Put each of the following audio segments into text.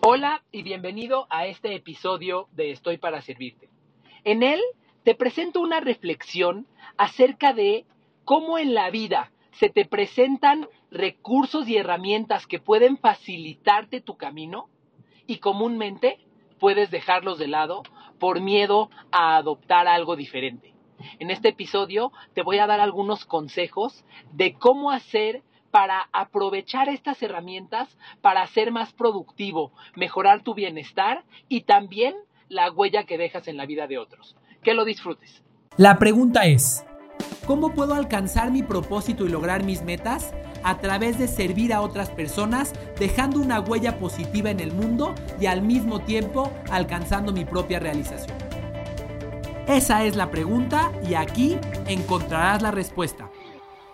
Hola y bienvenido a este episodio de Estoy para Servirte. En él te presento una reflexión acerca de cómo en la vida se te presentan recursos y herramientas que pueden facilitarte tu camino y comúnmente puedes dejarlos de lado por miedo a adoptar algo diferente. En este episodio te voy a dar algunos consejos de cómo hacer para aprovechar estas herramientas para ser más productivo, mejorar tu bienestar y también la huella que dejas en la vida de otros. Que lo disfrutes. La pregunta es, ¿cómo puedo alcanzar mi propósito y lograr mis metas? A través de servir a otras personas, dejando una huella positiva en el mundo y al mismo tiempo alcanzando mi propia realización. Esa es la pregunta y aquí encontrarás la respuesta.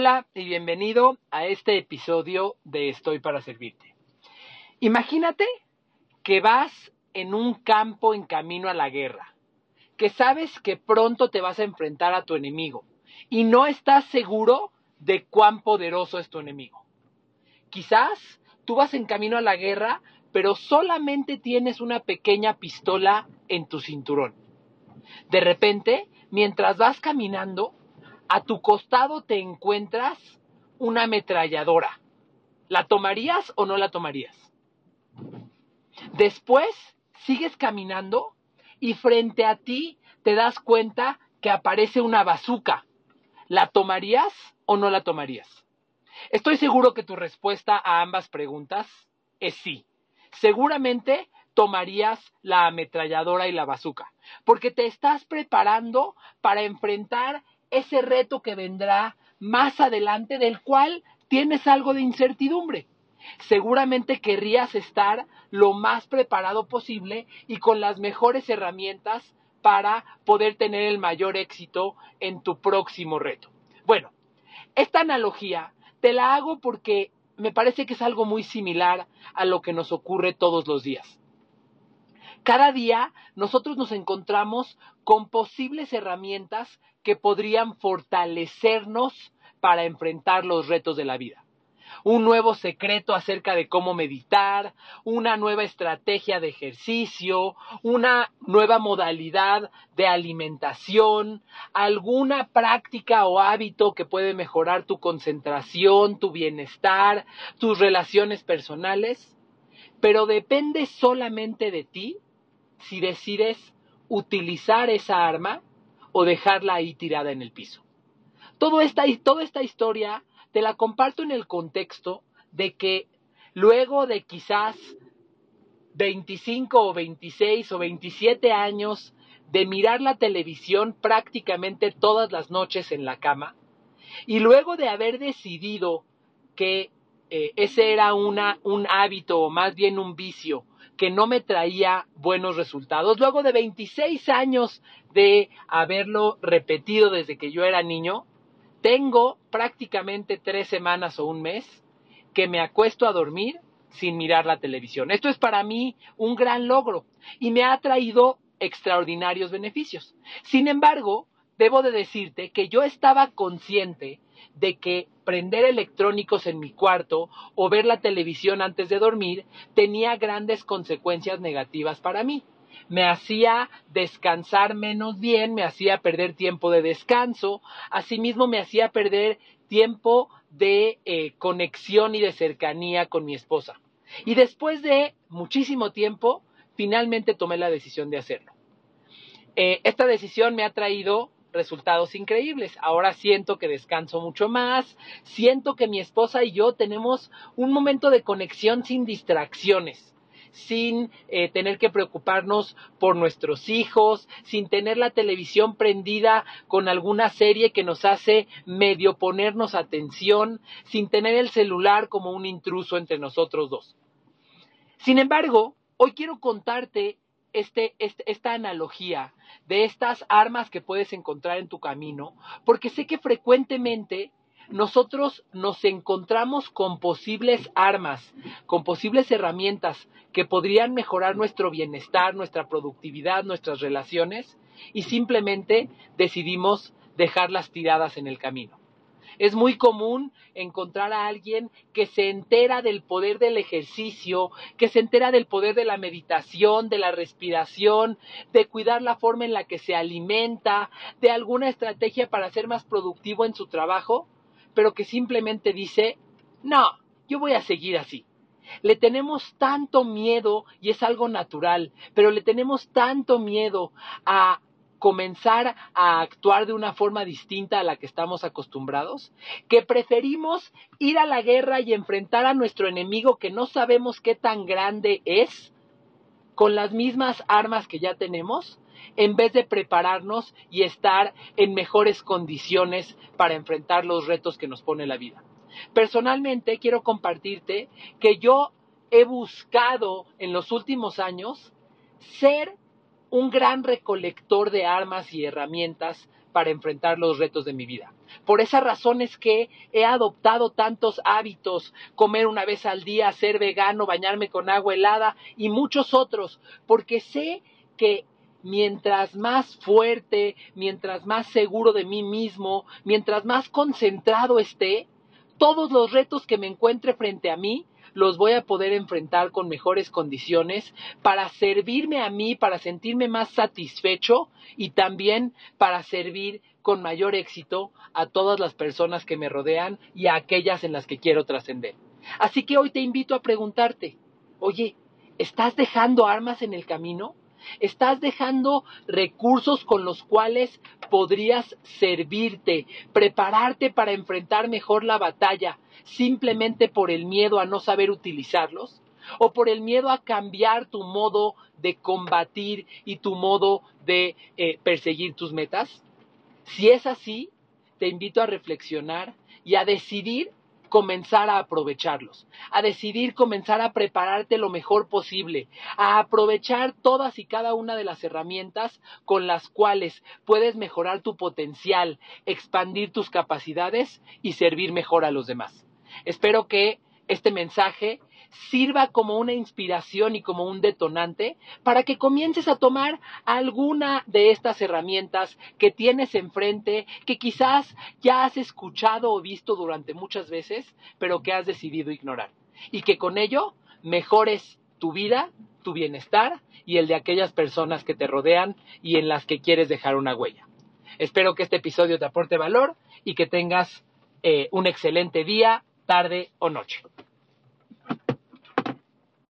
Hola y bienvenido a este episodio de Estoy para Servirte. Imagínate que vas en un campo en camino a la guerra, que sabes que pronto te vas a enfrentar a tu enemigo y no estás seguro de cuán poderoso es tu enemigo. Quizás tú vas en camino a la guerra, pero solamente tienes una pequeña pistola en tu cinturón. De repente, mientras vas caminando, a tu costado te encuentras una ametralladora. ¿La tomarías o no la tomarías? Después sigues caminando y frente a ti te das cuenta que aparece una bazuca. ¿La tomarías o no la tomarías? Estoy seguro que tu respuesta a ambas preguntas es sí. Seguramente tomarías la ametralladora y la bazuca, porque te estás preparando para enfrentar ese reto que vendrá más adelante del cual tienes algo de incertidumbre. Seguramente querrías estar lo más preparado posible y con las mejores herramientas para poder tener el mayor éxito en tu próximo reto. Bueno, esta analogía te la hago porque me parece que es algo muy similar a lo que nos ocurre todos los días. Cada día nosotros nos encontramos con posibles herramientas que podrían fortalecernos para enfrentar los retos de la vida. Un nuevo secreto acerca de cómo meditar, una nueva estrategia de ejercicio, una nueva modalidad de alimentación, alguna práctica o hábito que puede mejorar tu concentración, tu bienestar, tus relaciones personales, pero depende solamente de ti si decides utilizar esa arma o dejarla ahí tirada en el piso. Todo esta, toda esta historia te la comparto en el contexto de que luego de quizás 25 o 26 o 27 años de mirar la televisión prácticamente todas las noches en la cama, y luego de haber decidido que eh, ese era una, un hábito o más bien un vicio que no me traía buenos resultados. Luego de 26 años de haberlo repetido desde que yo era niño, tengo prácticamente tres semanas o un mes que me acuesto a dormir sin mirar la televisión. Esto es para mí un gran logro y me ha traído extraordinarios beneficios. Sin embargo, debo de decirte que yo estaba consciente de que prender electrónicos en mi cuarto o ver la televisión antes de dormir tenía grandes consecuencias negativas para mí. Me hacía descansar menos bien, me hacía perder tiempo de descanso, asimismo me hacía perder tiempo de eh, conexión y de cercanía con mi esposa. Y después de muchísimo tiempo, finalmente tomé la decisión de hacerlo. Eh, esta decisión me ha traído resultados increíbles. Ahora siento que descanso mucho más, siento que mi esposa y yo tenemos un momento de conexión sin distracciones. sin eh, tener que preocuparnos por nuestros hijos, sin tener la televisión prendida con alguna serie que nos hace medio ponernos atención, sin tener el celular como un intruso entre nosotros dos. Sin embargo, hoy quiero contarte este, este, esta analogía de estas armas que puedes encontrar en tu camino, porque sé que frecuentemente nosotros nos encontramos con posibles armas, con posibles herramientas que podrían mejorar nuestro bienestar, nuestra productividad, nuestras relaciones, y simplemente decidimos dejarlas tiradas en el camino. Es muy común encontrar a alguien que se entera del poder del ejercicio, que se entera del poder de la meditación, de la respiración, de cuidar la forma en la que se alimenta, de alguna estrategia para ser más productivo en su trabajo, pero que simplemente dice, no, yo voy a seguir así. Le tenemos tanto miedo, y es algo natural, pero le tenemos tanto miedo a comenzar a actuar de una forma distinta a la que estamos acostumbrados, que preferimos ir a la guerra y enfrentar a nuestro enemigo que no sabemos qué tan grande es, con las mismas armas que ya tenemos, en vez de prepararnos y estar en mejores condiciones para enfrentar los retos que nos pone la vida. Personalmente quiero compartirte que yo he buscado en los últimos años ser un gran recolector de armas y herramientas para enfrentar los retos de mi vida. Por esa razón es que he adoptado tantos hábitos, comer una vez al día, ser vegano, bañarme con agua helada y muchos otros, porque sé que mientras más fuerte, mientras más seguro de mí mismo, mientras más concentrado esté, todos los retos que me encuentre frente a mí los voy a poder enfrentar con mejores condiciones para servirme a mí, para sentirme más satisfecho y también para servir con mayor éxito a todas las personas que me rodean y a aquellas en las que quiero trascender. Así que hoy te invito a preguntarte, oye, ¿estás dejando armas en el camino? Estás dejando recursos con los cuales podrías servirte, prepararte para enfrentar mejor la batalla, simplemente por el miedo a no saber utilizarlos o por el miedo a cambiar tu modo de combatir y tu modo de eh, perseguir tus metas? Si es así, te invito a reflexionar y a decidir comenzar a aprovecharlos, a decidir comenzar a prepararte lo mejor posible, a aprovechar todas y cada una de las herramientas con las cuales puedes mejorar tu potencial, expandir tus capacidades y servir mejor a los demás. Espero que este mensaje sirva como una inspiración y como un detonante para que comiences a tomar alguna de estas herramientas que tienes enfrente, que quizás ya has escuchado o visto durante muchas veces, pero que has decidido ignorar. Y que con ello mejores tu vida, tu bienestar y el de aquellas personas que te rodean y en las que quieres dejar una huella. Espero que este episodio te aporte valor y que tengas eh, un excelente día, tarde o noche.